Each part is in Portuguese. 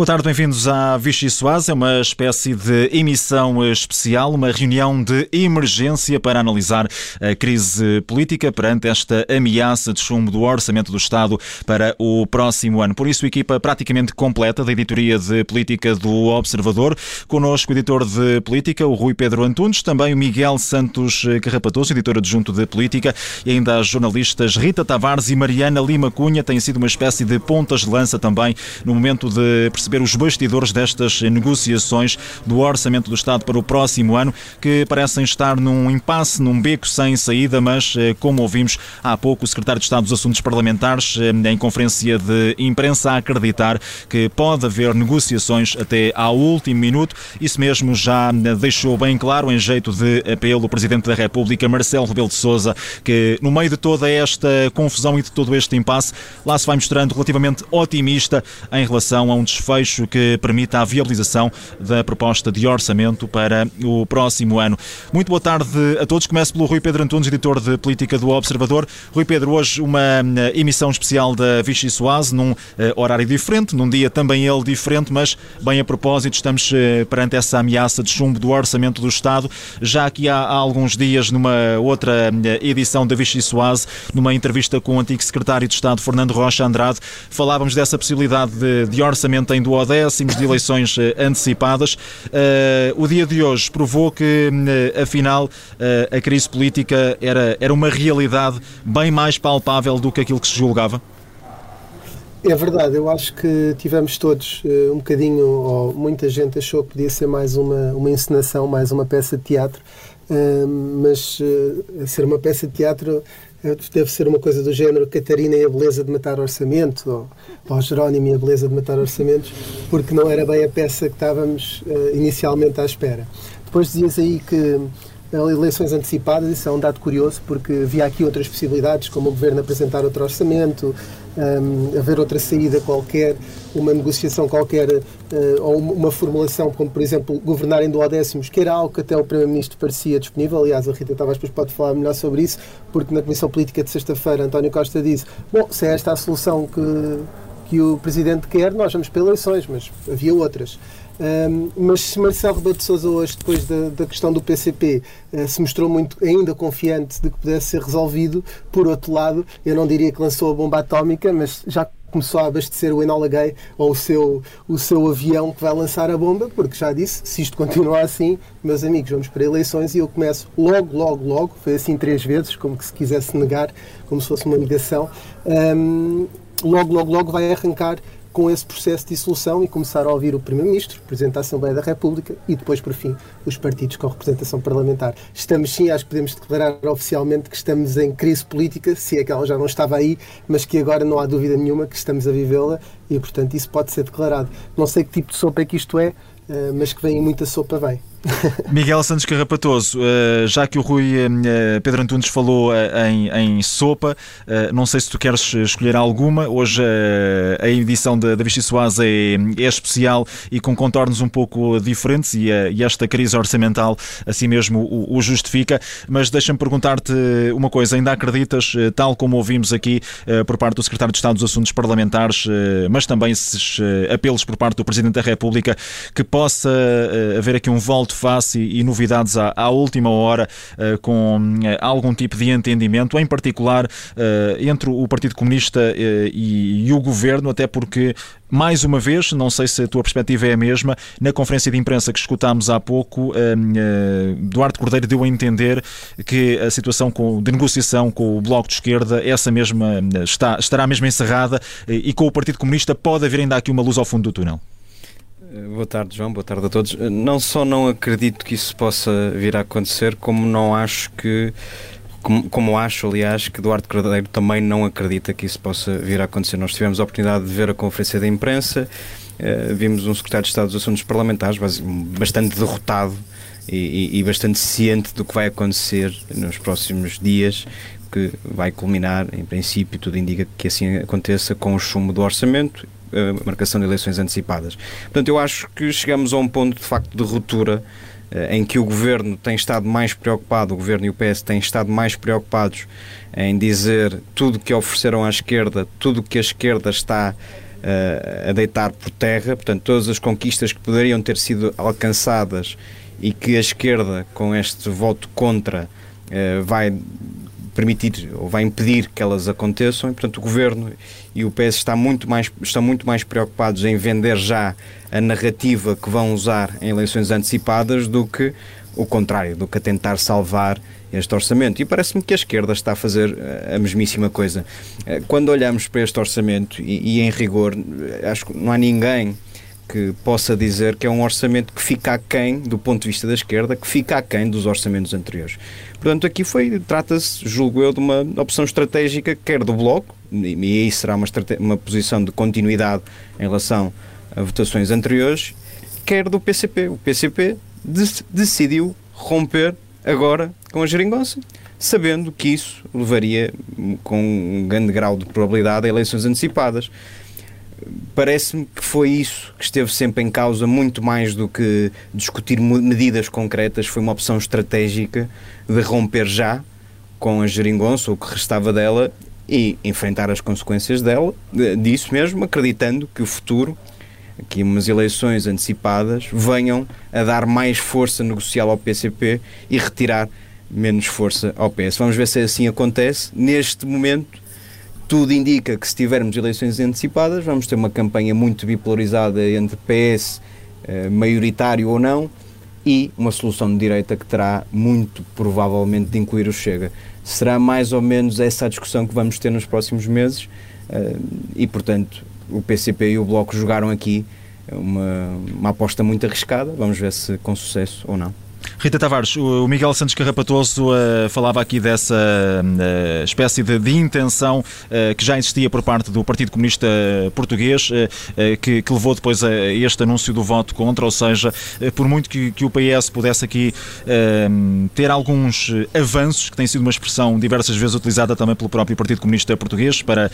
Boa tarde, bem-vindos à Vichy Soaz. É uma espécie de emissão especial, uma reunião de emergência para analisar a crise política perante esta ameaça de chumbo do Orçamento do Estado para o próximo ano. Por isso, equipa praticamente completa da editoria de política do Observador. Connosco o editor de política, o Rui Pedro Antunes, também o Miguel Santos Carrapatoso, editor adjunto de política, e ainda as jornalistas Rita Tavares e Mariana Lima Cunha. Têm sido uma espécie de pontas de lança também no momento de perceber perceber os bastidores destas negociações do Orçamento do Estado para o próximo ano, que parecem estar num impasse, num beco sem saída, mas, eh, como ouvimos há pouco, o Secretário de Estado dos Assuntos Parlamentares, eh, em conferência de imprensa, a acreditar que pode haver negociações até ao último minuto. Isso mesmo já eh, deixou bem claro, em jeito de apelo, o Presidente da República, Marcelo Rebelo de Sousa, que no meio de toda esta confusão e de todo este impasse, lá se vai mostrando relativamente otimista em relação a um desfecho desfecho que permita a viabilização da proposta de orçamento para o próximo ano. Muito boa tarde a todos. Começo pelo Rui Pedro Antunes, editor de política do Observador. Rui Pedro, hoje uma eh, emissão especial da Vichy Soase, num eh, horário diferente, num dia também ele diferente, mas bem a propósito, estamos eh, perante essa ameaça de chumbo do orçamento do Estado. Já aqui há, há alguns dias, numa outra edição da Vichy Soase, numa entrevista com o antigo secretário de Estado, Fernando Rocha Andrade, falávamos dessa possibilidade de, de orçamento em duodécimos de eleições eh, antecipadas. Eh, o dia de hoje provou que, eh, afinal, a crise política era, era uma realidade bem mais palpável do que aquilo que se julgava? É verdade, eu acho que tivemos todos um bocadinho, ou muita gente achou que podia ser mais uma, uma encenação, mais uma peça de teatro, mas ser uma peça de teatro deve ser uma coisa do género Catarina e a beleza de matar orçamento, ou, ou Jerónimo e a beleza de matar orçamentos, porque não era bem a peça que estávamos uh, inicialmente à espera. Depois dizias aí que eleições antecipadas, isso é um dado curioso, porque havia aqui outras possibilidades, como o Governo apresentar outro orçamento, um, haver outra saída qualquer, uma negociação qualquer, uh, ou uma formulação, como por exemplo governar em duodécimos, que era algo que até o Primeiro-Ministro parecia disponível. Aliás, a Rita Tavares depois pode falar melhor sobre isso, porque na Comissão Política de sexta-feira António Costa disse: Bom, se é esta a solução que, que o Presidente quer, nós vamos para eleições, mas havia outras. Um, mas se Marcelo Rebelo de Sousa hoje, depois da, da questão do PCP, uh, eh, se mostrou muito ainda confiante de que pudesse ser resolvido, por outro lado, eu não diria que lançou a bomba atómica, mas já começou a abastecer o Enola Gay ou o seu, o seu avião que vai lançar a bomba, porque já disse, se isto continuar assim, meus amigos, vamos para eleições e eu começo logo, logo, logo, foi assim três vezes, como que se quisesse negar, como se fosse uma negação, um, logo, logo, logo vai arrancar com esse processo de dissolução e começar a ouvir o Primeiro-Ministro, Presidente da Assembleia da República e depois, por fim, os partidos com representação parlamentar. Estamos sim, acho que podemos declarar oficialmente que estamos em crise política, se é que ela já não estava aí, mas que agora não há dúvida nenhuma que estamos a vivê-la e, portanto, isso pode ser declarado. Não sei que tipo de sopa é que isto é, eh, mas que vem muita sopa, vem. Miguel Santos Carrapatoso, eh, já que o Rui eh, Pedro Antunes falou em, em, sopa, não sei se tu queres escolher alguma. Hoje a edição da, da Vichy Soaz é, é, especial e com contornos um pouco diferentes e, e esta crise orçamental assim mesmo o, o justifica. Mas deixa-me perguntar-te uma coisa: ainda acreditas, tal como ouvimos aqui por parte do Secretário de Estado dos Assuntos Parlamentares, mas também esses apelos por parte do Presidente da República, que possa haver aqui um volte-face e, novidades à, à última hora uh, com uh, algum tipo de entendimento, em particular entre o Partido Comunista e, e o Governo, até porque mais uma vez, não sei se a tua perspectiva é a mesma, na conferência de imprensa que escutámos há pouco, Duarte Cordeiro deu a entender que a situação de negociação com o Bloco de Esquerda, essa mesma está, estará mesmo encerrada e com o Partido Comunista pode haver ainda aqui uma luz ao fundo do túnel. Eh, boa tarde, João. Boa tarde a todos. Eh, não só não acredito que isso possa vir a acontecer, como não acho que. Como, como acho, aliás, que Eduardo Cordeiro também não acredita que isso possa vir a acontecer. Nós tivemos a oportunidade de ver a conferência da imprensa, uh, vimos um secretário de Estado dos Assuntos Parlamentares bastante derrotado e, e, e bastante ciente do que vai acontecer nos próximos dias, que vai culminar, em princípio, tudo indica que assim aconteça com o chumbo do orçamento a marcação de eleições antecipadas. Portanto, eu acho que chegamos a um ponto de facto de ruptura eh, em que o governo tem estado mais preocupado, o governo e o PS têm estado mais preocupados em dizer tudo o que ofereceram à esquerda, tudo o que a esquerda está uh, a deitar por terra, portanto, todas as conquistas que poderiam ter sido alcançadas e que a esquerda, com este voto contra, vai permitir ou vai impedir que elas aconteçam e, portanto, o Governo e o PS está muito mais, estão muito mais preocupados em vender já a narrativa que vão usar em eleições antecipadas do que o contrário, do que a tentar salvar este orçamento. E parece-me que a esquerda está a fazer eh, a mesmíssima coisa. Eh, quando olhamos para este orçamento, e, e em rigor, eh, acho que não há ninguém que possa dizer que é um orçamento que fica aquém, do ponto de vista da esquerda, que fica aquém dos orçamentos anteriores. Portanto, aqui foi, trata-se, julgo eu, de uma opção estratégica, quer do Bloco, e aí será uma, uma posição de continuidade em relação a votações anteriores, quer do PCP. O PCP decidiu romper agora com a geringonça, sabendo que isso levaria com um grande grau de probabilidade a eleições antecipadas. Parece-me que foi isso que esteve sempre em causa, muito mais do que discutir medidas concretas, foi uma opção estratégica de romper já com a geringonça, o que restava dela, e enfrentar as consequências dela, disso mesmo, acreditando que o futuro que umas eleições antecipadas venham a dar mais força negocial ao PCP e retirar menos força ao PS. Vamos ver se assim acontece. Neste momento, tudo indica que se tivermos eleições antecipadas, vamos ter uma campanha muito bipolarizada entre PS, eh, maioritário ou não, e uma solução de direita que terá muito provavelmente de incluir o Chega. Será mais ou menos essa a discussão que vamos ter nos próximos meses eh, e, portanto, o PCP e o Bloco jogaram aqui uma, uma aposta muito arriscada. Vamos ver se com sucesso ou não. Rita Tavares, o Miguel Santos Carrapatoso uh, falava aqui dessa uh, espécie de, de intenção uh, que já existia por parte do Partido Comunista Português, que, que, levou depois a este anúncio do voto contra, ou seja, por muito que, que, o PS pudesse aqui ter alguns avanços, que tem sido uma expressão diversas vezes utilizada também pelo próprio Partido Comunista Português, para,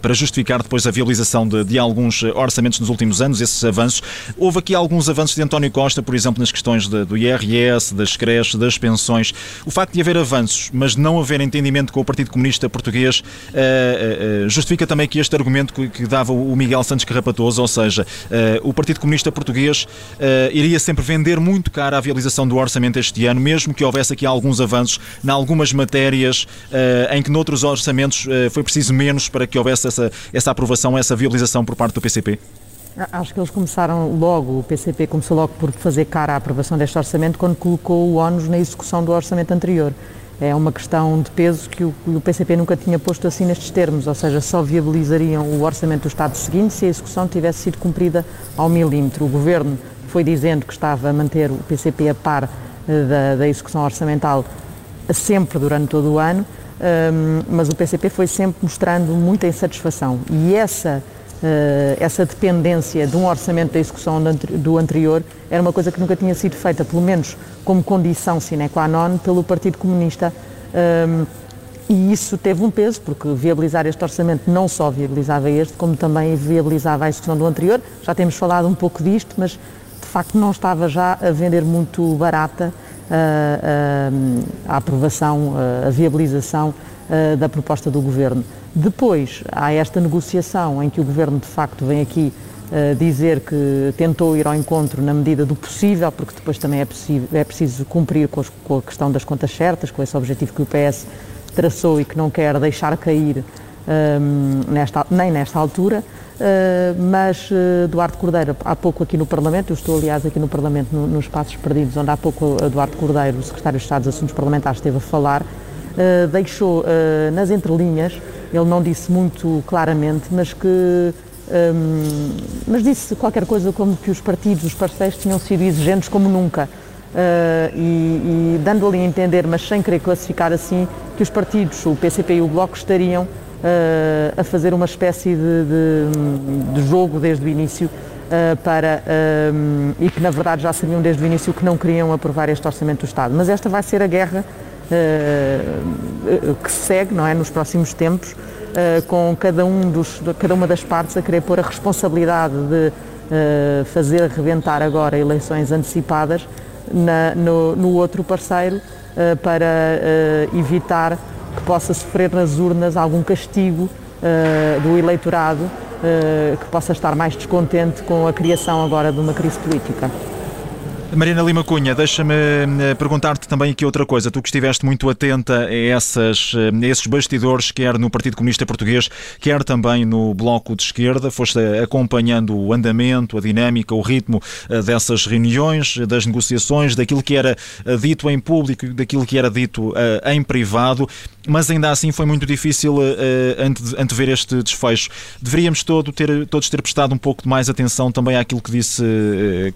para justificar depois a viabilização de, de alguns orçamentos nos últimos anos, esses avanços. Houve aqui alguns avanços de António Costa, por exemplo, nas questões de, do IRS, das creches, das pensões. O facto de haver avanços, mas não haver entendimento com o Partido Comunista Português, uh, uh, justifica também que este argumento que, que, dava o Miguel Santos Carrapatoso, ou seja, o Partido Comunista Português iria sempre vender muito caro a viabilização do orçamento este ano, mesmo que houvesse aqui alguns avanços em algumas matérias em que noutros orçamentos foi preciso menos para que houvesse essa, essa aprovação, essa viabilização por parte do PCP? Acho que eles começaram logo, o PCP começou logo por fazer cara à aprovação deste orçamento quando colocou o ONU na execução do orçamento anterior. É uma questão de peso que o, o PCP nunca tinha posto assim nestes termos, ou seja, só viabilizariam o orçamento do Estado seguinte se a execução tivesse sido cumprida ao milímetro. O Governo foi dizendo que estava a manter o PCP a par eh, da, da execução orçamental sempre durante todo o ano, um, mas o PCP foi sempre mostrando muita insatisfação. E essa essa dependência de um orçamento da execução do anterior era uma coisa que nunca tinha sido feita, pelo menos como condição sine qua non, pelo Partido Comunista. Ehm, e isso teve um peso, porque viabilizar este orçamento não só viabilizava este, como também viabilizava a execução do anterior. Já temos falado um pouco disto, mas de facto não estava já a vender muito barata a, eh, a, eh, a aprovação, a viabilização da proposta do Governo. Depois há esta negociação em que o Governo de facto vem aqui uh, dizer que tentou ir ao encontro na medida do possível, porque depois também é, é preciso cumprir com, as, com, a questão das contas certas, com esse objetivo que o PS traçou e que não quer deixar cair ehm, nesta, nem nesta altura. Uh, mas uh, Eduardo Cordeiro, há pouco aqui no Parlamento, eu estou aliás aqui no Parlamento, no, nos Passos Perdidos, onde há pouco Eduardo Cordeiro, o Secretário de Estado dos Assuntos Parlamentares, esteve a falar, uh, deixou nas entrelinhas ele não disse muito claramente, mas que um, mas disse qualquer coisa como que os partidos, os parceiros tinham sido exigentes como nunca. Uh, e, e, dando ali a entender, mas sem querer classificar assim, que os partidos, o PCP e o Bloco, estariam uh, a fazer uma espécie de, de, de jogo desde o início uh, para, um, e que na verdade já sabiam desde o início que não queriam aprovar este Orçamento do Estado. Mas esta vai ser a guerra que segue, não é, nos próximos tempos, uh, com cada, um dos, cada uma das partes a querer pôr a responsabilidade de uh, fazer reventar agora eleições antecipadas na, no, no, outro parceiro para evitar que possa sofrer nas urnas algum castigo do eleitorado que possa estar mais descontente com a criação agora de uma crise política. Marina Lima Cunha, deixa-me eh, perguntar-te também aqui outra coisa. Tu que estiveste muito atenta a, essas, eh, a esses bastidores, quer no Partido Comunista Português, quer também no Bloco de Esquerda, foste acompanhando o andamento, a dinâmica, o ritmo eh, dessas reuniões, das negociações, daquilo que era dito em público, daquilo que era dito em privado, mas ainda assim foi muito difícil antever este desfecho. Deveríamos todo ter, todos ter prestado um pouco de mais atenção também àquilo que disse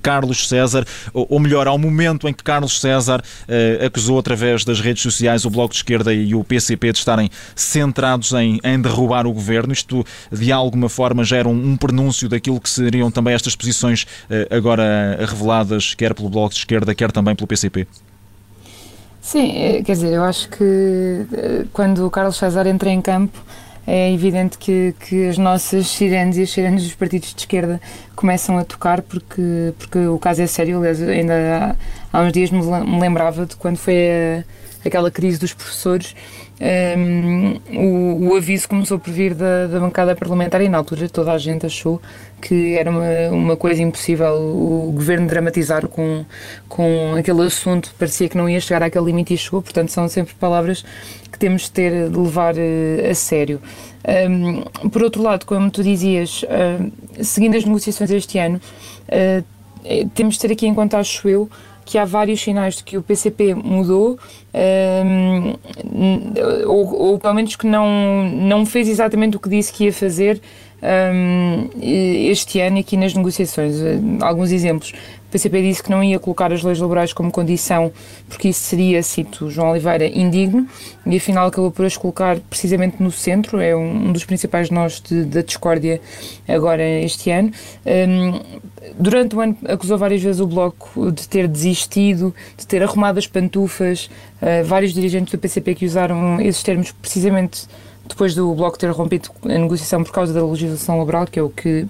Carlos César ou melhor, ao momento em que Carlos César uh, acusou através das redes sociais o Bloco de Esquerda e o PCP de estarem centrados em, em derrubar o governo. Isto, de alguma forma, gera um, um daquilo que seriam também estas posições uh, agora reveladas, quer pelo Bloco de Esquerda, quer também pelo PCP. Sim, eh, quer dizer, eu acho que quando o Carlos César entra em campo, é evidente que, que as nossas sirenes e as sirenes dos partidos de esquerda começam a tocar porque, porque o caso é sério. Aliás, ainda há, há uns dias me, lembrava de quando foi a, aquela crise dos professores. Um, o, o, aviso começou por vir da, da bancada parlamentar e na altura toda a gente achou que era uma, uma coisa impossível o governo dramatizar com, com aquele assunto, parecia que não ia chegar àquele limite e chegou, portanto são sempre palavras que temos de ter de levar uh, a sério. Um, por outro lado, como tu dizias, uh, seguindo as negociações este ano, uh, temos de ter aqui em conta, acho eu, que há vários sinais de que o PCP mudou, um, ou, ou, pelo menos que não, não fez exatamente o que disse que ia fazer um, este ano aqui nas negociações. Alguns exemplos. O PCP disse que não ia colocar as leis laborais como condição, porque isso seria, cito João Oliveira, indigno, e afinal acabou por as colocar precisamente no centro, é um, dos principais nós de, da discórdia agora este ano. Um, durante o ano acusou várias vezes o Bloco de ter desistido, de ter arrumado as pantufas, uh, vários dirigentes do PCP que usaram esses termos precisamente depois do Bloco ter rompido a negociação por causa da legislação laboral, que é o que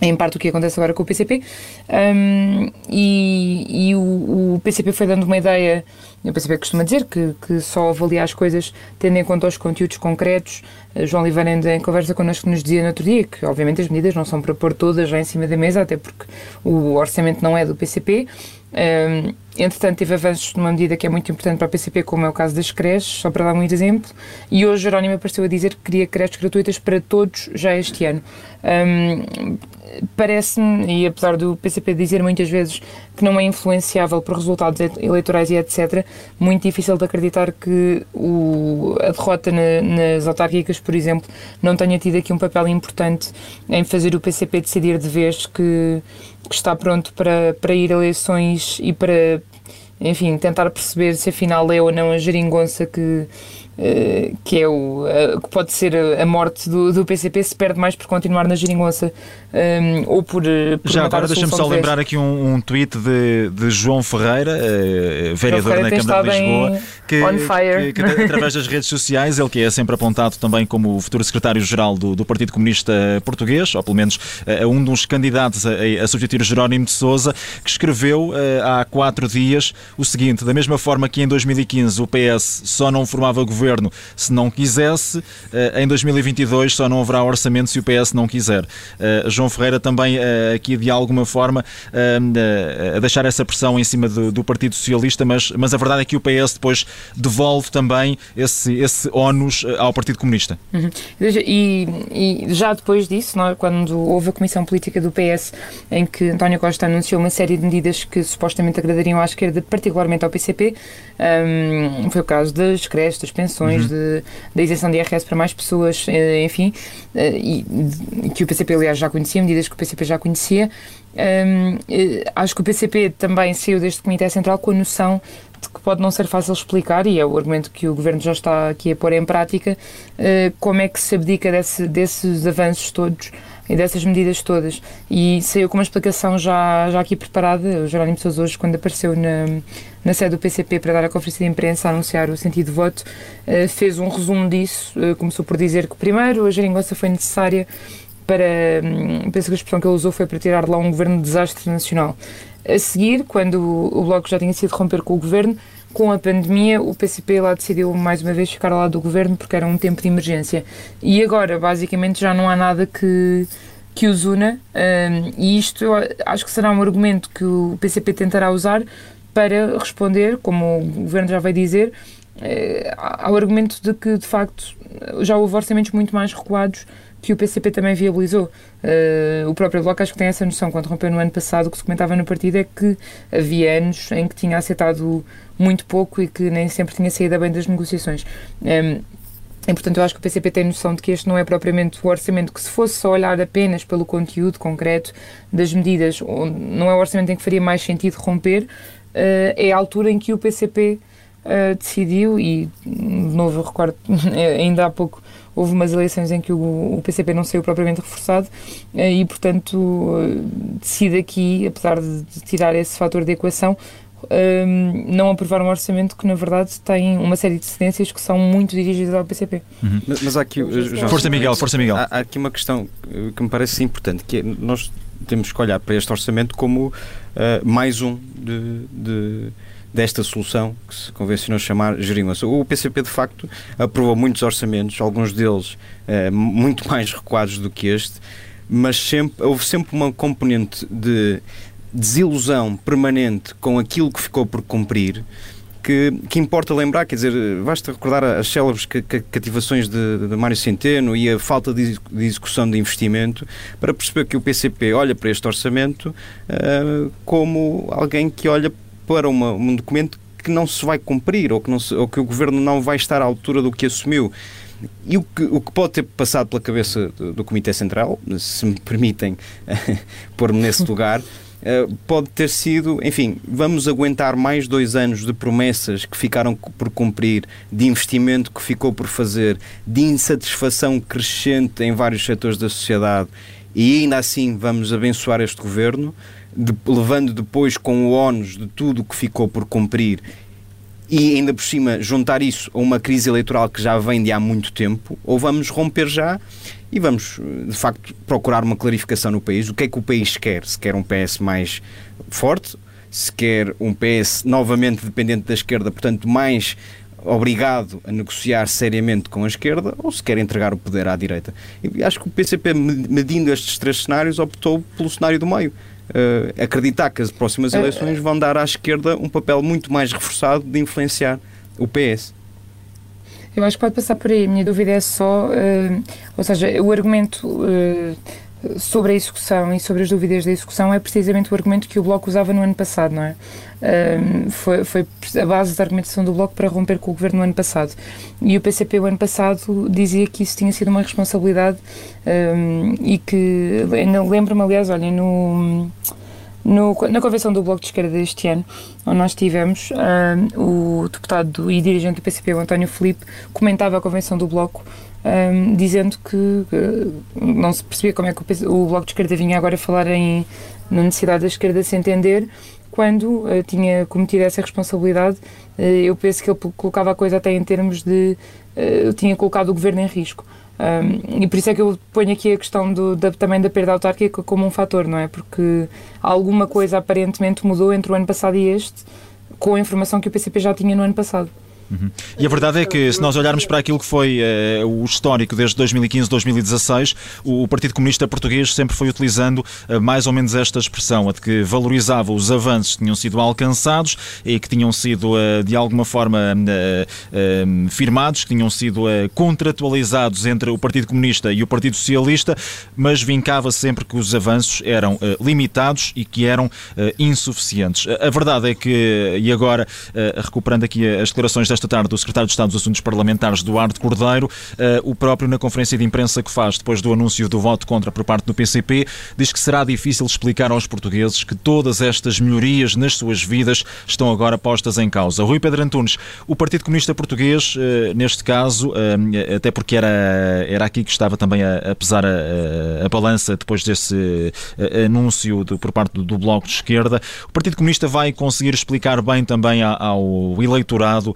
em parte o que acontece agora com o PCP, um, e, e o, o, PCP foi dando uma ideia, o PCP costuma dizer que, que só avalia as coisas tendo em conta os conteúdos concretos. João Oliveira, em conversa connosco, nos dizia no outro dia que, obviamente, as medidas não são para pôr todas já em cima da mesa, até porque o orçamento não é do PCP, um, entretanto, teve avanços numa medida que é muito importante para a PCP, como é o caso das creches, só para dar um exemplo. E hoje Jerónimo apareceu a dizer que queria creches gratuitas para todos já este ano. Um, Parece-me, e apesar do PCP dizer muitas vezes que não é influenciável por resultados eleitorais e etc., muito difícil de acreditar que o, a derrota na, nas autárquicas, por exemplo, não tenha tido aqui um papel importante em fazer o PCP decidir de vez que que está pronto para, para ir a eleições e para, enfim, tentar perceber se afinal é ou não a geringonça que, Uh, que é o uh, que pode ser a, morte do, do PCP se perde mais por continuar na geringonça um, ou por, eh, por Já agora deixa-me só lembrar aqui um, um tweet de, de João Ferreira, uh, vereador Ferreira na Câmara de Lisboa, que, que, que, através das redes sociais, ele que é sempre apontado também como o futuro secretário-geral do, do, Partido Comunista Português, ou pelo menos um dos candidatos a, a substituir Jerónimo de Sousa, que escreveu há quatro dias o seguinte: da mesma forma que em 2015 o PS só não formava governo governo se não quisesse. Eh, em 2022 só não haverá orçamento se o PS não quiser. Eh, João Ferreira também eh, aqui de alguma forma a deixar essa pressão em cima do, do Partido Socialista, mas, mas a verdade é que o PS depois devolve também esse, esse ónus ao Partido Comunista. Uhum. E, e, já depois disso, quando houve a Comissão Política do PS, em que António Costa anunciou uma série de medidas que supostamente agradariam à esquerda, particularmente ao PCP, um, foi o caso das creches, das pensões, uhum. de, da isenção de IRS para mais pessoas, eh, enfim, eh, e, que o PCP, aliás, já conhecia, medidas que o PCP já conhecia. Um, eh, acho que o PCP também saiu deste Comitê Central com a noção de que pode não ser fácil explicar, e é o argumento que o Governo já está aqui a pôr em prática, como é que se abdica desse, desses avanços todos e dessas medidas todas. E saiu com uma explicação já, já aqui preparada. O Jerónimo Sousa hoje, quando apareceu na, na sede do PCP para dar a conferência de imprensa a anunciar o sentido de voto, uh, fez um resumo disso. Uh, começou por dizer que, primeiro, a geringonça foi necessária para, um, penso que a expressão que ele usou foi para tirar de lá um governo de desastre nacional. A seguir, quando o Bloco já tinha sido romper com o governo, com a pandemia, o PCP lá decidiu mais uma vez ficar ao lado do governo porque era um tempo de emergência. E agora, basicamente, já não há nada que, que os una, um, e isto acho que será um argumento que o PCP tentará usar para responder, como o governo já vai dizer, eh, ao argumento de que, de facto, já houve orçamentos muito mais recuados que o PCP também viabilizou. Uh, o próprio Bloco acho que tem essa noção. Quando rompeu no ano passado, o que se comentava no partido é que havia anos em que tinha aceitado muito pouco e que nem sempre tinha saído bem das negociações. Um, e, portanto, eu acho que o PCP tem noção de que este não é propriamente o orçamento que, se fosse só olhar apenas pelo conteúdo concreto das medidas, não é o orçamento em que faria mais sentido romper, uh, é a altura em que o PCP uh, eh, decidiu, e de novo eu recordo, ainda há pouco houve umas eleições em que o, PCP não saiu propriamente reforçado uh, e, portanto, uh, decide aqui, apesar de, de tirar esse fator de equação, não aprovar um orçamento que, na verdade, tem uma série de cedências que são muito dirigidas ao PCP. Uhum. Mas, mas, há aqui. Já, força, Miguel, força, Miguel. Há, há, aqui uma questão que me parece importante, que é nós temos que olhar para este orçamento como uh, mais um de, de desta solução que se convencionou chamar geringonça. O PCP, de facto, aprovou muitos orçamentos, alguns deles eh, muito mais recuados do que este, mas sempre, houve sempre uma componente de desilusão permanente com aquilo que ficou por cumprir. Que, que, importa lembrar, quer dizer, basta recordar as célebres cativações de, de Mário Centeno e a falta de, de, execução de investimento para perceber que o PCP olha para este orçamento uh, como alguém que olha para uma, um documento que não se vai cumprir ou que, não se, ou que o governo não vai estar à altura do que assumiu. E o que, o que pode ter passado pela cabeça do, do Comitê Central, se me permitem pôr-me nesse lugar, uh, pode ter sido, enfim, vamos aguentar mais dois anos de promessas que ficaram por cumprir, de investimento que ficou por fazer, de insatisfação crescente em vários setores da sociedade e ainda assim vamos abençoar este governo de, levando depois com o ónus de tudo o que ficou por cumprir e ainda por cima juntar isso a uma crise eleitoral que já vem de há muito tempo, ou vamos romper já e vamos, de facto, procurar uma clarificação no país. O que é que o país quer? Se quer um PS mais forte, se quer um PS novamente dependente da esquerda, portanto, mais obrigado a negociar seriamente com a esquerda, ou se quer entregar o poder à direita. E acho que o PCP, medindo estes três cenários, optou pelo cenário do meio uh, acreditar que as próximas eh, eleições vão dar à esquerda um papel muito mais reforçado de influenciar o PS. Eu acho que pode passar por aí. A minha dúvida é só, uh, ou seja, o argumento uh, sobre a execução e sobre as dúvidas da execução é precisamente o argumento que o Bloco usava no ano passado, não é? Um, foi, foi a base da argumentação do Bloco para romper com o governo no ano passado. E o PCP, o ano passado, dizia que isso tinha sido uma responsabilidade um, e que. Lembro-me, aliás, olhem, no. No, na convenção do Bloco de Esquerda deste ano, onde nós tivemos, um, o deputado e dirigente do PCP, o António Felipe, comentava a convenção do Bloco um, dizendo que, não se percebia como é que o, o, Bloco de Esquerda vinha agora falar em, na necessidade da esquerda se entender quando uh, tinha cometido essa responsabilidade. Uh, eu penso que ele colocava a coisa até em termos de. Uh, tinha colocado o governo em risco. Um, e por isso é que eu ponho aqui a questão do, da, também da perda autárquica como um fator, não é? Porque alguma coisa aparentemente mudou entre o ano passado e este, com a informação que o PCP já tinha no ano passado. Uhum. E a verdade é que, se nós olharmos para aquilo que foi uh, o histórico desde 2015, 2016, o, o Partido Comunista Português sempre foi utilizando uh, mais ou menos esta expressão, a de que valorizava os avanços que tinham sido alcançados e que tinham sido, uh, de alguma forma, firmados, que tinham sido contratualizados entre o Partido Comunista e o Partido Socialista, mas vincava sempre que os avanços eram limitados e que eram insuficientes. A verdade é que, e agora, recuperando aqui as declarações esta tarde o secretário de Estado dos Assuntos Parlamentares, Duarte Cordeiro, eh, o próprio na conferência de imprensa que faz depois do anúncio do voto contra por parte do PCP, diz que será difícil explicar aos portugueses que todas estas melhorias nas suas vidas estão agora postas em causa. Rui Pedro Antunes, o Partido Comunista Português, eh, neste caso, eh, até porque era, era aqui que estava também a, a pesar a, a, balança depois desse anúncio de, por parte do, do Bloco de Esquerda, o Partido Comunista vai conseguir explicar bem também ao eleitorado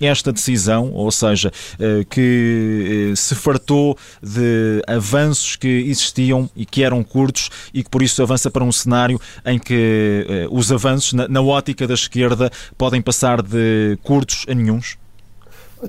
esta decisão, ou seja, que se fartou de avanços que existiam e que eram curtos e que por isso avança para um cenário em que os avanços, na ótica da esquerda, podem passar de curtos a nenhums?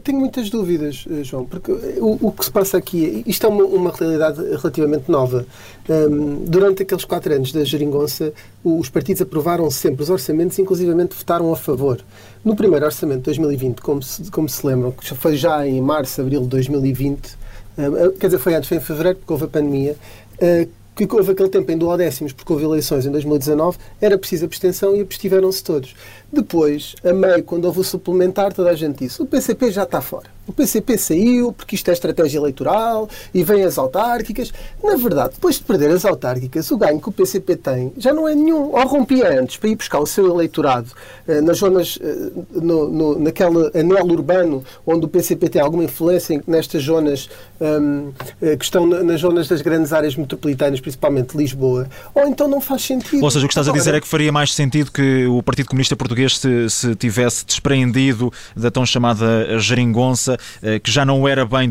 Tenho muitas dúvidas, eh, João, porque o, o que se passa aqui, isto é uma, uma realidade relativamente nova. Um, durante aqueles quatro anos da geringonça, os partidos aprovaram sempre os orçamentos, inclusivamente votaram a favor. No primeiro orçamento de 2020, como se, como se lembram, que foi já em março, abril de 2020, um, quer dizer, foi antes, foi em fevereiro, porque houve a pandemia, uh, que houve aquele tempo em duodécimos, porque houve eleições em 2019, era preciso abstenção e abstiveram-se todos. Depois, a meio, quando houve o suplementar, toda a gente disse: o PCP já está fora. O PCP saiu porque isto é estratégia eleitoral e vem as autárquicas. Na verdade, depois de perder as autárquicas, o ganho que o PCP tem já não é nenhum. Ou rompia antes para ir buscar o seu eleitorado eh, nas zonas, eh, no, no, naquele anelo urbano onde o PCP tem alguma influência nestas zonas um, ehm, que estão nas zonas das grandes áreas metropolitanas, principalmente Lisboa. Ou então não faz sentido. Ou seja, o que estás a dizer é que faria mais sentido que o Partido Comunista Português se, se tivesse despreendido da tão chamada geringonça eh, que já não era bem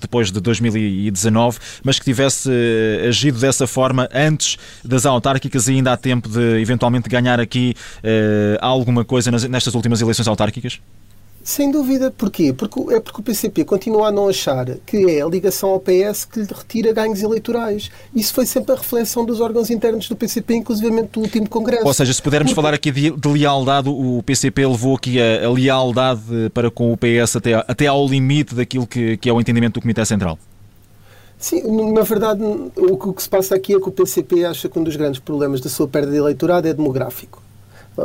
depois de 2019, mas que tivesse eh, agido dessa forma antes das autárquicas e ainda há tempo de eventualmente ganhar aqui eh, alguma coisa nestas últimas eleições autárquicas? Sem dúvida. Porquê? Porque, é porque o PCP continua a não achar que é a ligação ao PS que lhe retira ganhos eleitorais. Isso foi sempre a reflexão dos órgãos internos do PCP, inclusive do último Congresso. Ou seja, se pudermos porque... falar aqui de, de, lealdade, o PCP levou aqui a, a, lealdade para com o PS até, até ao limite daquilo que, que é o entendimento do Comitê Central. Sim, na verdade, o que se passa aqui é que o PCP acha que um dos grandes problemas da sua perda de eleitorado é demográfico.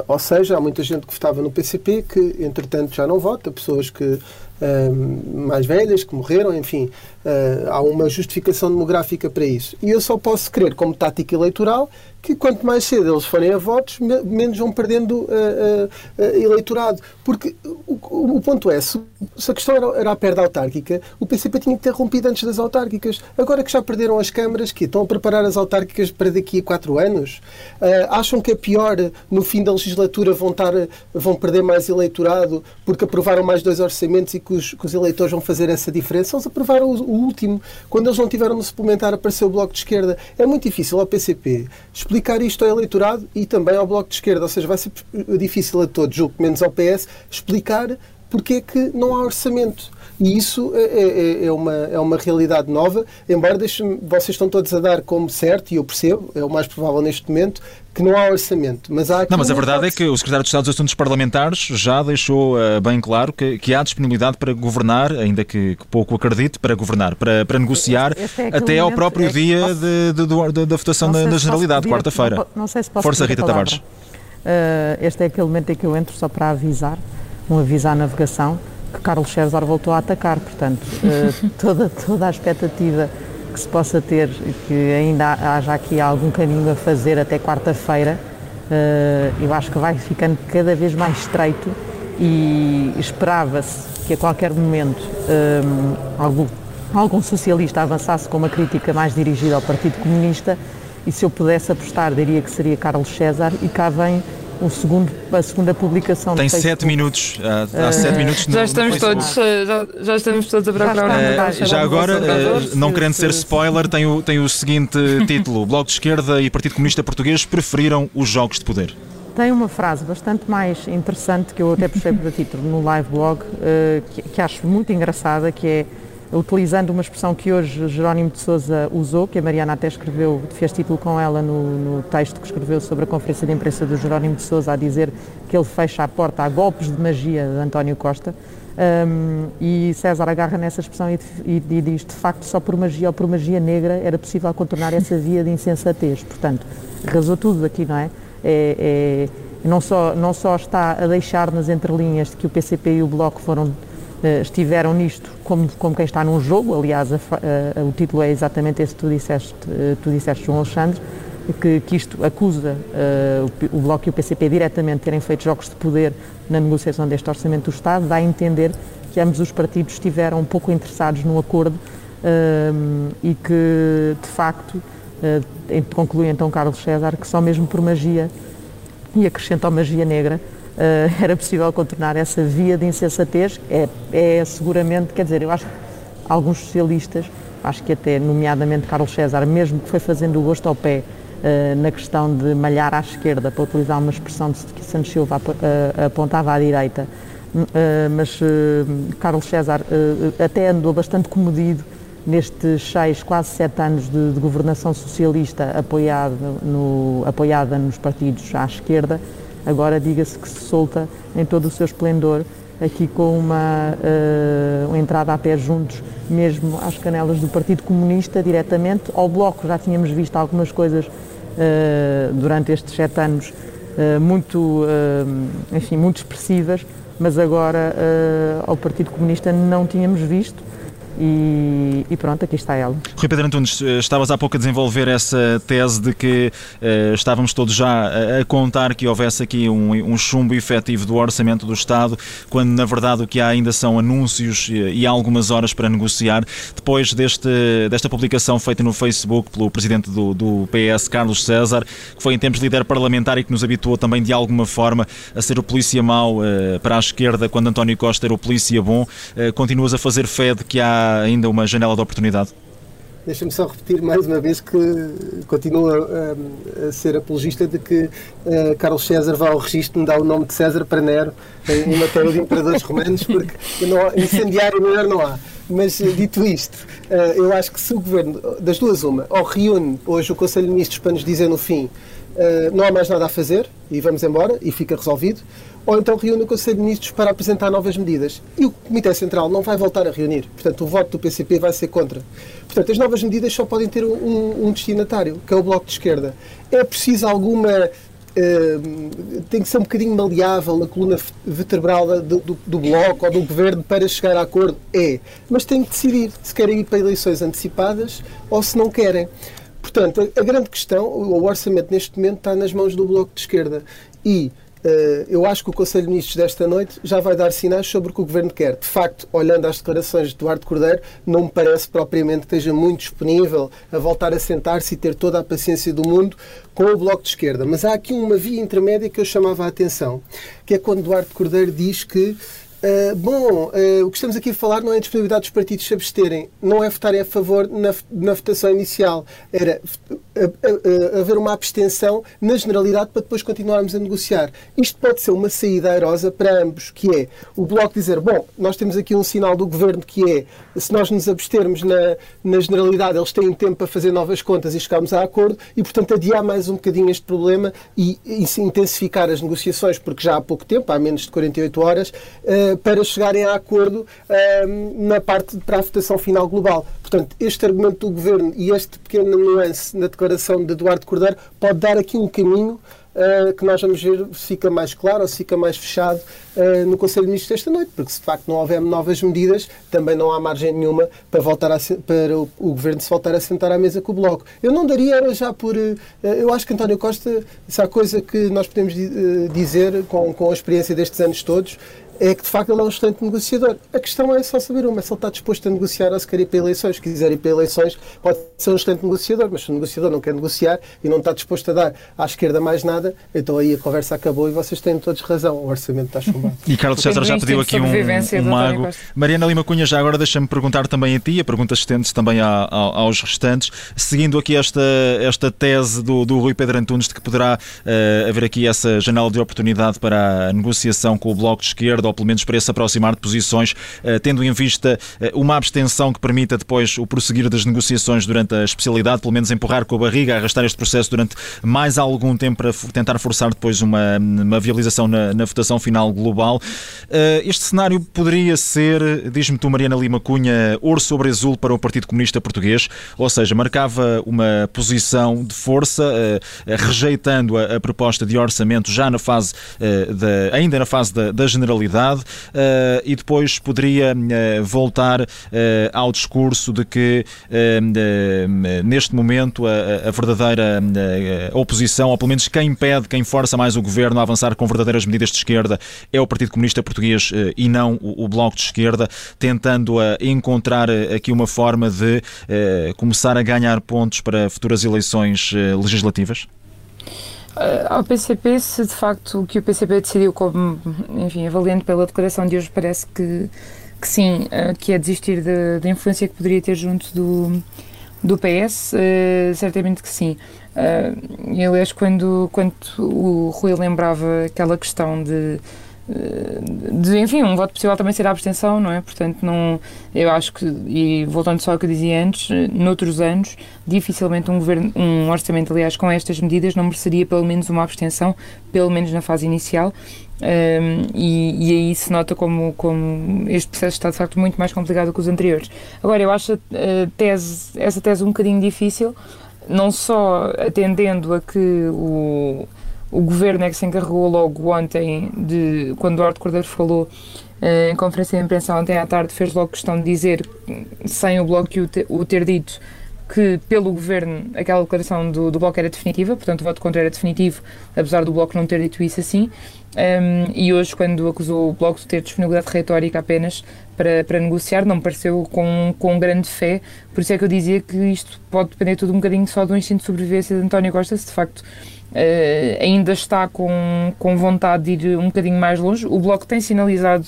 Ou seja, há muita gente que votava no PCP que, entretanto, já não vota, pessoas que um, mais velhas que morreram, enfim, uh, há uma justificação demográfica para isso. E eu só posso crer, como tática eleitoral, que quanto mais cedo eles forem a votos, menos vão perdendo uh, uh, eleitorado. Porque o, o, ponto é, se, se a questão era, era, a perda autárquica, o PCP tinha que ter rompido antes das autárquicas. Agora que já perderam as câmaras, que estão a preparar as autárquicas para daqui a quatro anos, acham que é pior, no fim da legislatura, vão, estar, vão perder mais eleitorado porque aprovaram mais dois orçamentos e que os, que os, eleitores vão fazer essa diferença. Eles aprovaram o, último. Quando eles não tiveram no suplementar, apareceu o Bloco de Esquerda. É muito difícil ao PCP explicar isto ao eleitorado e também ao Bloco de Esquerda. Ou seja, vai ser difícil a todos, julgo menos ao PS, explicar porque é que não há orçamento. E isso é, é, é, é, uma, é uma realidade nova, embora vocês estão todos a dar como certo, e eu percebo, é o mais provável neste momento, que não há orçamento. Mas há não, mas a verdade é que o Secretário de Estado dos Assuntos Parlamentares já deixou uh, bem claro que, que há disponibilidade para governar, ainda que, que pouco acredite, para governar, para, para negociar é até ao próprio é dia posso... de, de, de, da votação da, da Generalidade, quarta-feira. Não, não, sei se posso Força Rita Tavares. Uh, este é aquele momento em que eu entro só para avisar, um aviso à navegação que Carlos César voltou a atacar. Portanto, uh, toda, toda a expectativa que se possa ter, que ainda haja aqui algum caminho a fazer até quarta-feira, uh, eu acho que vai ficando cada vez mais estreito e esperava-se que a qualquer momento eh, algum, algum socialista avançasse com uma crítica mais dirigida ao Partido Comunista e se eu pudesse apostar, diria que seria Carlos César e cá vem o segundo, a segunda publicação. Tem sete minutos. Há, há sete minutos já, estamos todos, já, já, estamos todos a procurar. Já, já agora, uh, não querendo ser spoiler, tem o, tem o seguinte título: o Bloco de Esquerda e Partido Comunista Português preferiram os jogos de poder. Tem uma frase bastante mais interessante que eu até puxei para título no live blog, uh, que, que acho muito engraçada, que é utilizando uma expressão que hoje Jerónimo de Souza usou, que a Mariana até escreveu, fez título com ela no, no, texto que escreveu sobre a conferência de imprensa do Jerónimo de Souza, a dizer que ele fecha a porta a golpes de magia de António Costa. Um, e César agarra nessa expressão e, e, e, diz: de facto, só por magia ou por magia negra era possível contornar essa via de insensatez. Portanto, arrasou tudo aqui, não é? é, é não, só, não só está a deixar nas entrelinhas de que o PCP e o Bloco foram estiveram nisto como, como quem está num jogo, aliás, a, a, o título é exatamente esse que tu disseste, eh, tu disseste João Alexandre, que, que isto acusa o, o, Bloco e o PCP diretamente terem feito jogos de poder na negociação deste Orçamento do Estado, dá a entender que ambos os partidos estiveram um pouco interessados no acordo e que, de facto, uh, conclui então Carlos César que só mesmo por magia, e acrescenta a magia negra, era possível contornar essa via de insensatez. É, é seguramente, quer dizer, eu acho que alguns socialistas, acho que até nomeadamente Carlos César, mesmo que foi fazendo o gosto ao pé na questão de malhar à esquerda, para utilizar uma expressão de que Santos Silva apontava à direita, mas Carlos César até andou bastante comedido nestes seis, quase sete anos de, de governação socialista apoiado no, apoiada nos partidos à esquerda, agora diga-se que se solta em todo o seu esplendor, aqui com uma, uh, uma, entrada a pé juntos, mesmo às canelas do Partido Comunista, diretamente ao Bloco. Já tínhamos visto algumas coisas uh, durante estes sete anos uh, muito, enfim, muito expressivas, mas agora ao Partido Comunista não tínhamos visto. E, e, pronto, aqui está ela. Rui Pedro Antunes, eh, estavas há pouco a desenvolver essa tese de que uh, estávamos todos já a, a, contar que houvesse aqui um, um chumbo efetivo do orçamento do Estado, quando na verdade o que há ainda são anúncios e, e algumas horas para negociar. Depois deste, desta publicação feita no Facebook pelo presidente do, do PS, Carlos César, que foi em tempos de líder parlamentar e que nos habituou também de alguma forma a ser o polícia mau uh, para a esquerda, quando António Costa era o polícia bom, uh, continuas a fazer fé de que há ainda uma janela de oportunidade? Deixa-me só repetir mais uma vez que continuo a, a ser apologista de que uh, Carlos César vá ao registro me dá o nome de César para Nero em, em matéria de imperadores romanos, porque não incendiário melhor não há. Mas eh, dito isto, uh, eu acho que se o governo, das duas uma, ou reúne hoje o Conselho de Ministros para nos dizer no fim uh, não há mais nada a fazer e vamos embora e fica resolvido, ou então reúne o Conselho de Ministros para apresentar novas medidas. E o Comitê Central não vai voltar a reunir. Portanto, o voto do PCP vai ser contra. Portanto, as novas medidas só podem ter um, um destinatário, que é o Bloco de Esquerda. É preciso alguma Uh, tem que ser um bocadinho maleável na coluna vertebral do, do, do, Bloco ou do Governo para chegar a acordo? É. Mas tem que decidir se querem ir para eleições antecipadas ou se não querem. Portanto, a, a grande questão, o orçamento neste momento está nas mãos do Bloco de Esquerda. E eu acho que o Conselho de Ministros desta noite já vai dar sinais sobre o que o Governo quer. De facto, olhando às declarações de Eduardo Cordeiro, não me parece propriamente que esteja muito disponível a voltar a sentar-se e ter toda a paciência do mundo com o Bloco de Esquerda. Mas há aqui uma via intermédia que eu chamava a atenção, que é quando Eduardo Cordeiro diz que Uh, bom, uh, o que estamos aqui a falar não é a disponibilidade dos partidos se absterem, não é votarem a favor na, na votação inicial, era uh, haver uma abstenção na generalidade para depois continuarmos a negociar. Isto pode ser uma saída airosa para ambos, que é o Bloco dizer, bom, nós temos aqui um sinal do Governo que é, se nós nos abstermos na, na generalidade, eles têm tempo para fazer novas contas e chegarmos a acordo, e portanto adiar mais um bocadinho este problema e, e intensificar as negociações, porque já há pouco tempo, há menos de 48 horas, para chegarem a acordo ehm, na parte para a votação final global. Portanto, este argumento do Governo e este pequeno nuance na declaração de Eduardo Cordeiro pode dar aqui um caminho Uh, que nós vamos ver se fica mais claro ou se fica mais fechado uh, no Conselho de Ministros esta noite, porque se de facto não houver novas medidas, também não há margem nenhuma para, voltar a, para o, o, Governo se voltar a sentar à mesa com o Bloco. Eu não daria era já por. Uh, eu acho que António Costa, se há coisa que nós podemos dizer com, com a experiência destes anos todos, é que de facto ele é um excelente negociador. A questão é só saber uma, se ele está disposto a negociar ou se quer ir para eleições. Se quiser ir para eleições, pode ser um excelente negociador, mas se o negociador não quer negociar e não está disposto a dar à esquerda mais nada, então aí a conversa acabou e vocês têm todos razão. O orçamento está chumbado. E Carlos César já pediu aqui um, um mago. Mariana Lima Cunha, já agora deixa-me perguntar também a ti, a pergunta estende também a, a, aos restantes, seguindo aqui esta, esta tese do, do Rui Pedro Antunes de que poderá uh, haver aqui essa janela de oportunidade para a negociação com o Bloco de Esquerda ou pelo menos para se aproximar de posições, eh, tendo em vista eh, uma abstenção que permita depois o prosseguir das negociações durante a especialidade, pelo menos empurrar com a barriga, arrastar este processo durante mais algum tempo para tentar forçar depois uma, uma viabilização na, na votação final global. Eh, este cenário poderia ser, diz-me tu, Mariana Lima Cunha, ouro sobre azul para o Partido Comunista Português, ou seja, marcava uma posição de força, rejeitando a, a proposta de orçamento já na fase, da, ainda na fase da, da generalidade uh, e depois poderia uh, voltar uh, ao discurso de que neste momento a, a verdadeira oposição, ou pelo menos quem impede, quem força mais o governo a avançar com verdadeiras medidas de esquerda é o Partido Comunista Português e não o, Bloco de Esquerda, tentando encontrar aqui uma forma de começar a ganhar pontos para futuras eleições legislativas? Ao PCP, se de facto o que o PCP decidiu como, enfim, avaliando pela declaração de hoje, parece que, que sim, que é desistir da influência que poderia ter junto do, do PS, certamente que sim. Uh, eu acho quando, quando o Rui lembrava aquela questão de de, enfim, um voto possível também será abstenção, não é? Portanto, não, eu acho que, e voltando só ao que eu dizia antes, noutros anos, dificilmente um, governo, um orçamento, aliás, com estas medidas, não mereceria pelo menos uma abstenção, pelo menos na fase inicial. Um, e, e, aí se nota como, como este processo está de facto muito mais complicado que os anteriores. Agora, eu acho tese, essa tese um bocadinho difícil, não só atendendo a que o o governo é que se encarregou logo ontem, de, quando Eduardo Cordeiro falou eh, em conferência de imprensa ontem à tarde, fez logo questão de dizer, sem o Bloco o, te, o ter dito, que pelo governo aquela declaração do, do Bloco era definitiva, portanto o voto contra era definitivo, apesar do Bloco não ter dito isso assim. Um, e hoje, quando acusou o Bloco de ter disponibilidade retórica apenas para, para negociar, não me pareceu com, com grande fé. Por isso é que eu dizia que isto pode depender tudo um bocadinho só do instinto de sobrevivência de António Costa, se de facto uh, ainda está com, com vontade de ir um bocadinho mais longe. O Bloco tem sinalizado,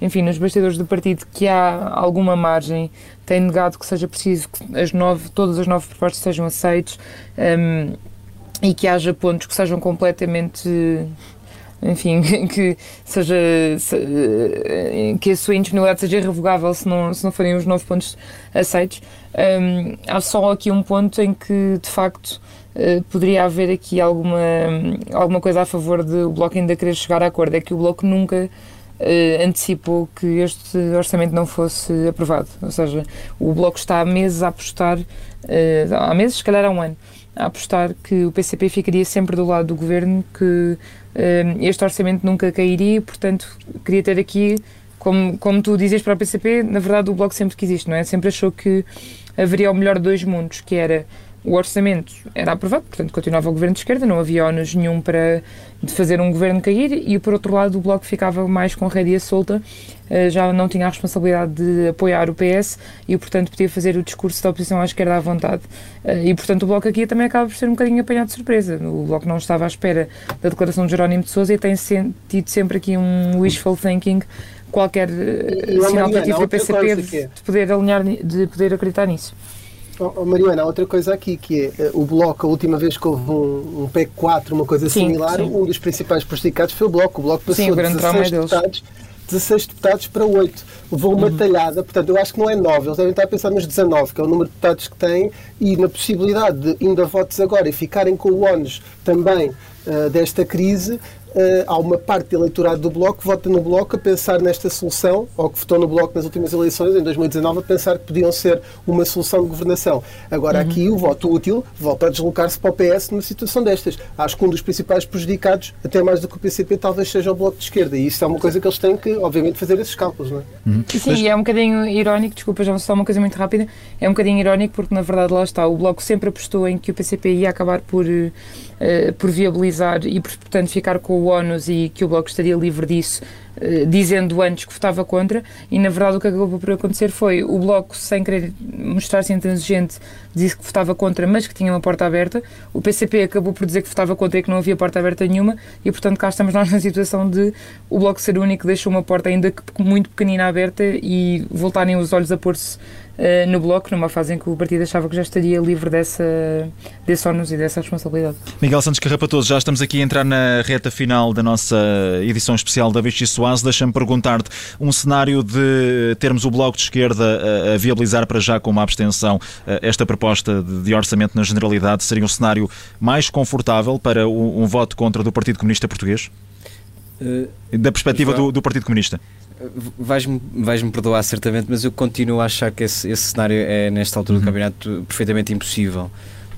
enfim, nos bastidores do partido que há alguma margem, tem negado que seja preciso que as nove, todas as nove propostas sejam aceites um, ehm, e que haja pontos que sejam completamente enfim, que seja eh, que a sua indisponibilidade seja irrevogável se não, se não forem os nove pontos aceitos. Um, ehm, há só aqui um ponto em que, de facto, poderia haver aqui alguma, alguma coisa a favor de o Bloco ainda querer chegar a acordo. É que o Bloco nunca uh, antecipou que este orçamento não fosse aprovado. Ou seja, o Bloco está há meses a apostar, uh, há meses, se calhar há um ano, a apostar que o PCP ficaria sempre do lado do governo, que este orçamento nunca cairia portanto, queria ter aqui, como, como tu dizes para o PCP, na verdade o Bloco sempre que existe, não é? Sempre achou que haveria o melhor de dois mundos, que era o orçamento era aprovado, portanto continuava o governo de esquerda, não havia ONUs nenhum para de fazer um governo cair e por outro lado o Bloco ficava mais com rédea solta, eh, já não tinha a responsabilidade de apoiar o PS e portanto podia fazer o discurso da oposição à esquerda à vontade. Eh, e portanto o Bloco aqui também acaba por ser um bocadinho apanhado de surpresa. O Bloco não estava à espera da declaração de Jerónimo de Sousa e tem tido sempre aqui um wishful thinking qualquer eh, sinal positivo do PCP de, é. de poder alinhar, de poder acreditar nisso. Oh, Mariana, há outra coisa aqui que é uh, o Bloco, a última vez que houve um, um PEC 4, uma coisa sim, similar, sim. um dos principais prejudicados foi o Bloco. O Bloco passou sim, 16 deputados, 16 deputados para 8. Levou uma uhum. talhada, portanto, eu acho que não é 9, eles devem estar a pensar nos 19, que é o número de deputados que têm, e na possibilidade de ainda votos agora e ficarem com o ONU também uh, desta crise, há uma parte do eleitorado do Bloco que vota no Bloco a pensar nesta solução, ou que votou no Bloco nas últimas eleições, em 2019, a pensar que podiam ser uma solução de governação. Agora, uhum. aqui, o voto útil volta a deslocar-se para o PS numa situação destas. Acho que um dos principais prejudicados, até mais do que o PCP, talvez seja o Bloco de Esquerda. E isso é uma coisa que eles têm que, obviamente, fazer esses cálculos, não é? Uhum. Sim, Mas... é um bocadinho irónico, desculpa, já só uma coisa muito rápida, é um bocadinho irónico porque, na verdade, lá está, o Bloco sempre apostou em que o PCP ia acabar por, uh, por viabilizar e, portanto, ficar com o ONUS e que o Bloco estaria livre disso, eh, dizendo antes que votava contra, e na verdade o que acabou por acontecer foi o Bloco, sem querer mostrar-se intransigente, disse que votava contra, mas que tinha uma porta aberta. O PCP acabou por dizer que votava contra e que não havia porta aberta nenhuma, e portanto cá estamos nós na situação de o Bloco ser o único deixou uma porta ainda muito pequenina aberta e voltarem os olhos a pôr-se uh, no Bloco, numa fase em que o partido achava que já estaria livre dessa, desse ónus e dessa responsabilidade. Miguel Santos Carrapatoso, já estamos aqui a entrar na reta final da nossa edição especial da Vichy Soase. Deixa-me perguntar-te um cenário de termos o Bloco de Esquerda a, a viabilizar para já com uma abstenção uh, esta proposta de, de, orçamento na generalidade seria um cenário mais confortável para um, um voto contra do Partido Comunista Português? Uh, da perspectiva do, do Partido Comunista? Vais-me vais -me perdoar certamente, mas eu continuo a achar que esse, esse cenário é, nesta altura uhum. do campeonato, perfeitamente impossível.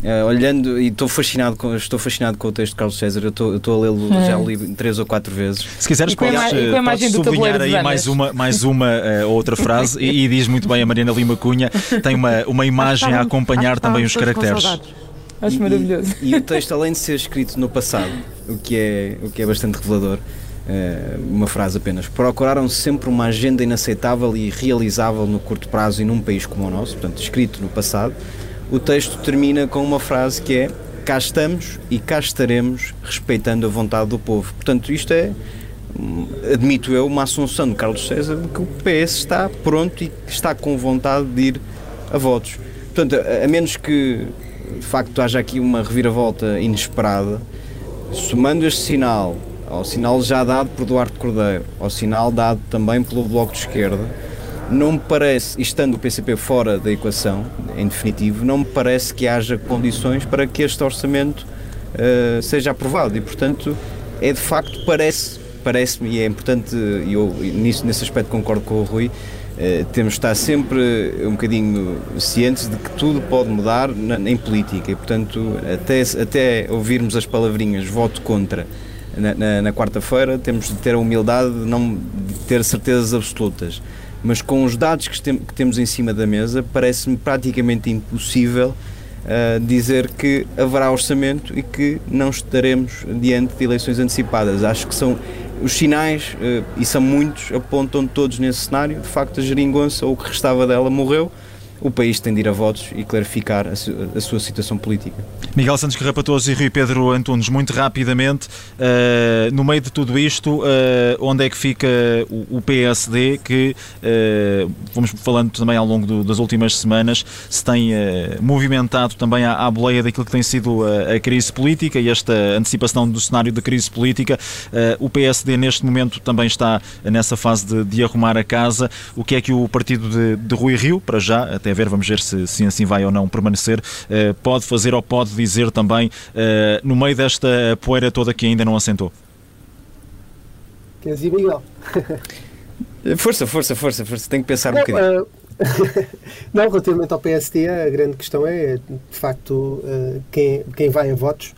Uh, olhando e estou fascinado com estou fascinado com o texto de Carlos César eu estou a lê-lo já li três ou quatro vezes. Se quiseres podes, podes sublinhar aí mais uma mais uma uh, outra frase. E, e, diz muito bem a Mariana Lima Cunha tem uma uma imagem a acompanhar também os caracteres. acho maravilhoso. E, e, o texto além de ser escrito no passado o que é o que é bastante revelador eh, uma frase apenas. Procuraram sempre uma agenda inaceitável e realizável no curto prazo e num país como o nosso, portanto, escrito no passado. O texto termina com uma frase que é: cá estamos e cá estaremos respeitando a vontade do povo. Portanto, isto é, admito eu, uma assunção de Carlos César de que o PS está pronto e está com vontade de ir a votos. Portanto, a menos que de facto haja aqui uma reviravolta inesperada, somando este sinal ao sinal já dado por Duarte Cordeiro, ao sinal dado também pelo Bloco de Esquerda, não me parece, estando o PCP fora da equação, em definitivo, não me parece que haja condições para que este orçamento uh, seja aprovado. E, portanto, é de facto, parece, parece-me, e é importante, e eu nisso, nesse aspecto concordo com o Rui, uh, temos de estar sempre um bocadinho cientes de que tudo pode mudar na, em política. E, portanto, até, até ouvirmos as palavrinhas voto contra na, na, na quarta-feira, temos de ter a humildade de não ter certezas absolutas mas com os dados que, tem, que temos em cima da mesa, parece-me praticamente impossível uh, dizer que haverá orçamento e que não estaremos diante de eleições antecipadas. Acho que são os sinais, uh, e são muitos, apontam todos nesse cenário. De facto, a geringonça, ou o que restava dela, morreu o país tem de ir a votos e clarificar a, su a sua situação política. Miguel Santos Carrapatoso e Rui Pedro Antunes, muito rapidamente, uh, no meio de tudo isto, uh, onde é que fica o, o PSD, que uh, fomos falando também ao longo do, das últimas semanas, se tem movimentado também à, à boleia daquilo que tem sido a, a, crise política e esta antecipação do cenário da crise política. o PSD neste momento também está nessa fase de, de, arrumar a casa. O que é que o partido de, de Rui Rio, para já, até ver, vamos ver se, se assim vai ou não permanecer, uh, pode fazer ou pode dizer também uh, no meio desta poeira toda que ainda não assentou? Queres ir, Miguel? força, força, força, força, tenho que pensar não, um bocadinho. Uh... não, relativamente ao PSD, a grande questão é, de facto, quem, quem vai a votos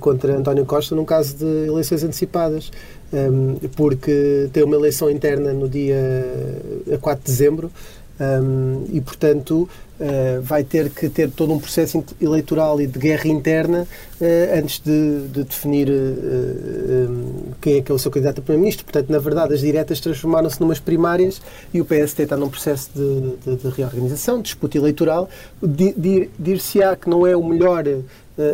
contra António Costa num caso de eleições antecipadas, porque tem uma eleição interna no dia 4 de dezembro, um, e, portanto, uh, vai ter que ter todo um processo eleitoral e de guerra interna uh, antes de, de definir uh, um, quem é que é o seu candidato a Primeiro-Ministro. Portanto, na verdade, as diretas transformaram-se numas primárias e o PST está num processo de, de, de reorganização, de disputa eleitoral. Dir-se-á que não é o melhor,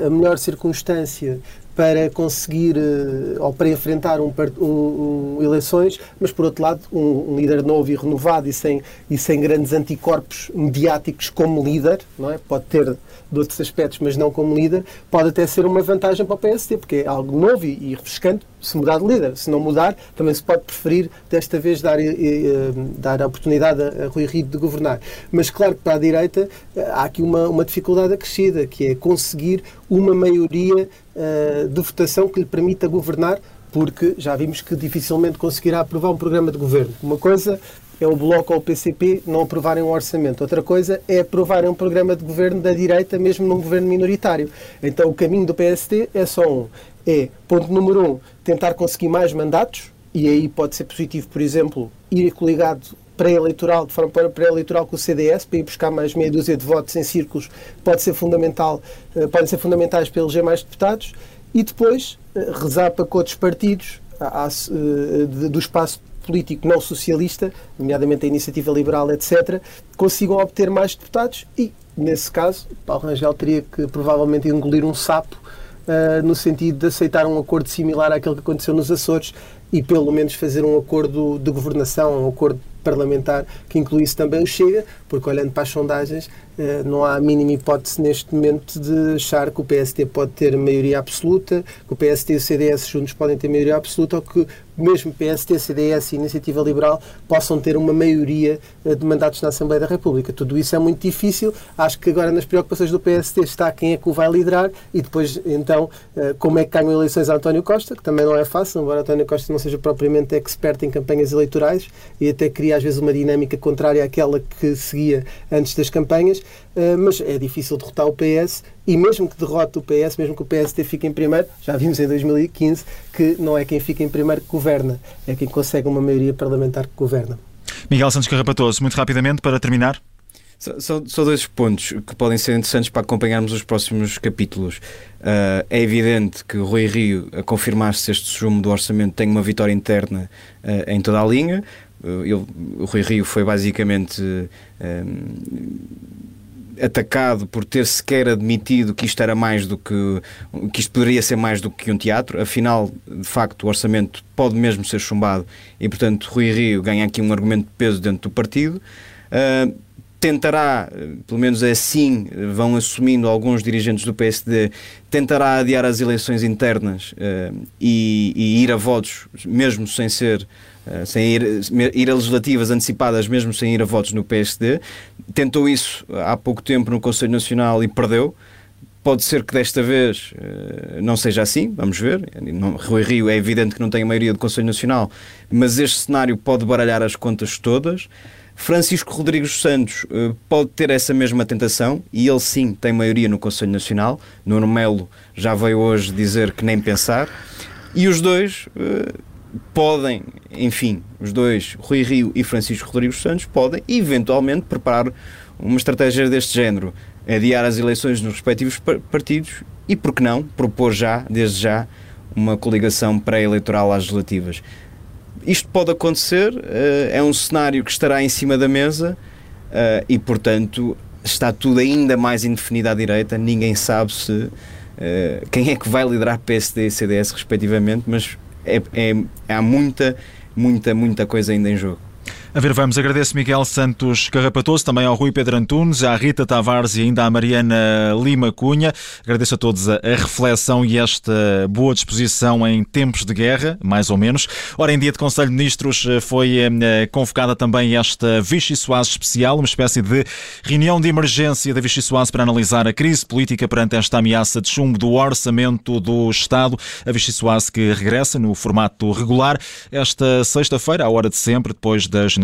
a melhor circunstância para conseguir eh, ou para enfrentar um, um, eleições, mas por outro lado um, líder novo e renovado e sem, e sem grandes anticorpos mediáticos como líder, não é? pode ter de outros aspectos, mas não como líder, pode até ser uma vantagem para o PSD, porque é algo novo e, e refrescante se mudar de líder. Se não mudar, também se pode preferir desta vez dar, eh, eh, dar a oportunidade a, a Rui Rio de governar. Mas claro que para a direita há aqui uma, uma dificuldade acrescida, que é conseguir uma maioria uh, de votação que lhe permita governar, porque já vimos que dificilmente conseguirá aprovar um programa de governo. Uma coisa é o Bloco ou o PCP não aprovarem um orçamento. Outra coisa é aprovarem um programa de governo da direita, mesmo num governo minoritário. Então o caminho do PSD é só um. É, ponto número um, tentar conseguir mais mandatos, e aí pode ser positivo, por exemplo, ir coligado pré-eleitoral, de forma pré-eleitoral com o CDS, para ir buscar mais meia dúzia de votos em círculos, pode ser fundamental, eh, podem ser fundamentais para eleger mais deputados, e depois eh, rezar para que outros partidos eh, do espaço político não socialista, nomeadamente a Iniciativa Liberal, etc., consigam obter mais deputados e, nesse caso, Paulo Rangel teria que provavelmente engolir um sapo no sentido de aceitar um acordo similar àquele que aconteceu nos Açores e pelo menos fazer um acordo de governação, um acordo parlamentar que incluísse também o Chega, porque olhando para as sondagens não há a mínima hipótese neste momento de achar que o PSD pode ter maioria absoluta, que o PSD e o CDS juntos podem ter maioria absoluta ou que mesmo PST, CDS e Iniciativa Liberal possam ter uma maioria eh, de mandatos na Assembleia da República. Tudo isso é muito difícil. Acho que agora nas preocupações do PST está quem é que o vai liderar e depois, então, eh, como é que ganham eleições a António Costa, que também não é fácil, embora António Costa não seja propriamente expert em campanhas eleitorais e até cria às vezes uma dinâmica contrária àquela que seguia antes das campanhas. Eh, mas é difícil derrotar o PS e mesmo que derrote o PS, mesmo que o PST fique em primeiro, já vimos em 2015 que não é quem fica em primeiro que governa, é quem consegue uma maioria parlamentar que governa. Miguel Santos Carrapatoso, muito rapidamente para terminar. São, são dois pontos que podem ser interessantes para acompanharmos os próximos capítulos. Uh, é evidente que o Rui Rio, a confirmar-se este sumo do orçamento, tem uma vitória interna uh, em toda a linha. Uh, ele, o Rui Rio foi basicamente atacado por ter sequer admitido que isto era mais do que que isto poderia ser mais do que um teatro. Afinal, de facto, o orçamento pode mesmo ser chumbado e, portanto, Rui Rio ganha aqui um argumento de peso dentro do partido. Uh, tentará, pelo menos assim vão assumindo alguns dirigentes do PSD, tentará adiar as eleições internas uh, e, e, ir a votos, mesmo sem ser. Uh, sem ir, ir a legislativas antecipadas, mesmo sem ir a votos no PSD. Tentou isso há pouco tempo no Conselho Nacional e perdeu. Pode ser que desta vez uh, não seja assim, vamos ver. Rui Rio é evidente que não tem a maioria do Conselho Nacional, mas este cenário pode baralhar as contas todas. Francisco Rodrigues Santos uh, pode ter essa mesma tentação e ele sim tem maioria no Conselho Nacional. Nuno Melo já veio hoje dizer que nem pensar. E os dois podem, enfim, os dois, Rui Rio e Francisco Rodrigues Santos, podem eventualmente preparar uma estratégia deste género, adiar as eleições nos respectivos partidos e, por que não, propor já, desde já, uma coligação pré-eleitoral às legislativas isto pode acontecer, eh, é um cenário que estará em cima da mesa eh, e, portanto, está tudo ainda mais indefinido à direita. Ninguém sabe se eh, quem é que vai liderar PSD e CDS, respectivamente, mas é, é, há muita, muita, muita coisa ainda em jogo. A ver, vamos. Agradeço Miguel Santos Carrapatoso, também ao Rui Pedro Antunes, à Rita Tavares e ainda à Mariana Lima Cunha. Agradeço a todos a, reflexão e esta boa disposição em tempos de guerra, mais ou menos. Ora, em dia de Conselho de Ministros eh, foi eh, convocada também esta Vichy Soase especial, uma espécie de reunião de emergência da Vichy Soase para analisar a crise política perante esta ameaça de chumbo do orçamento do Estado. A Vichy Soase que regressa no formato regular esta sexta-feira, à hora de sempre, depois das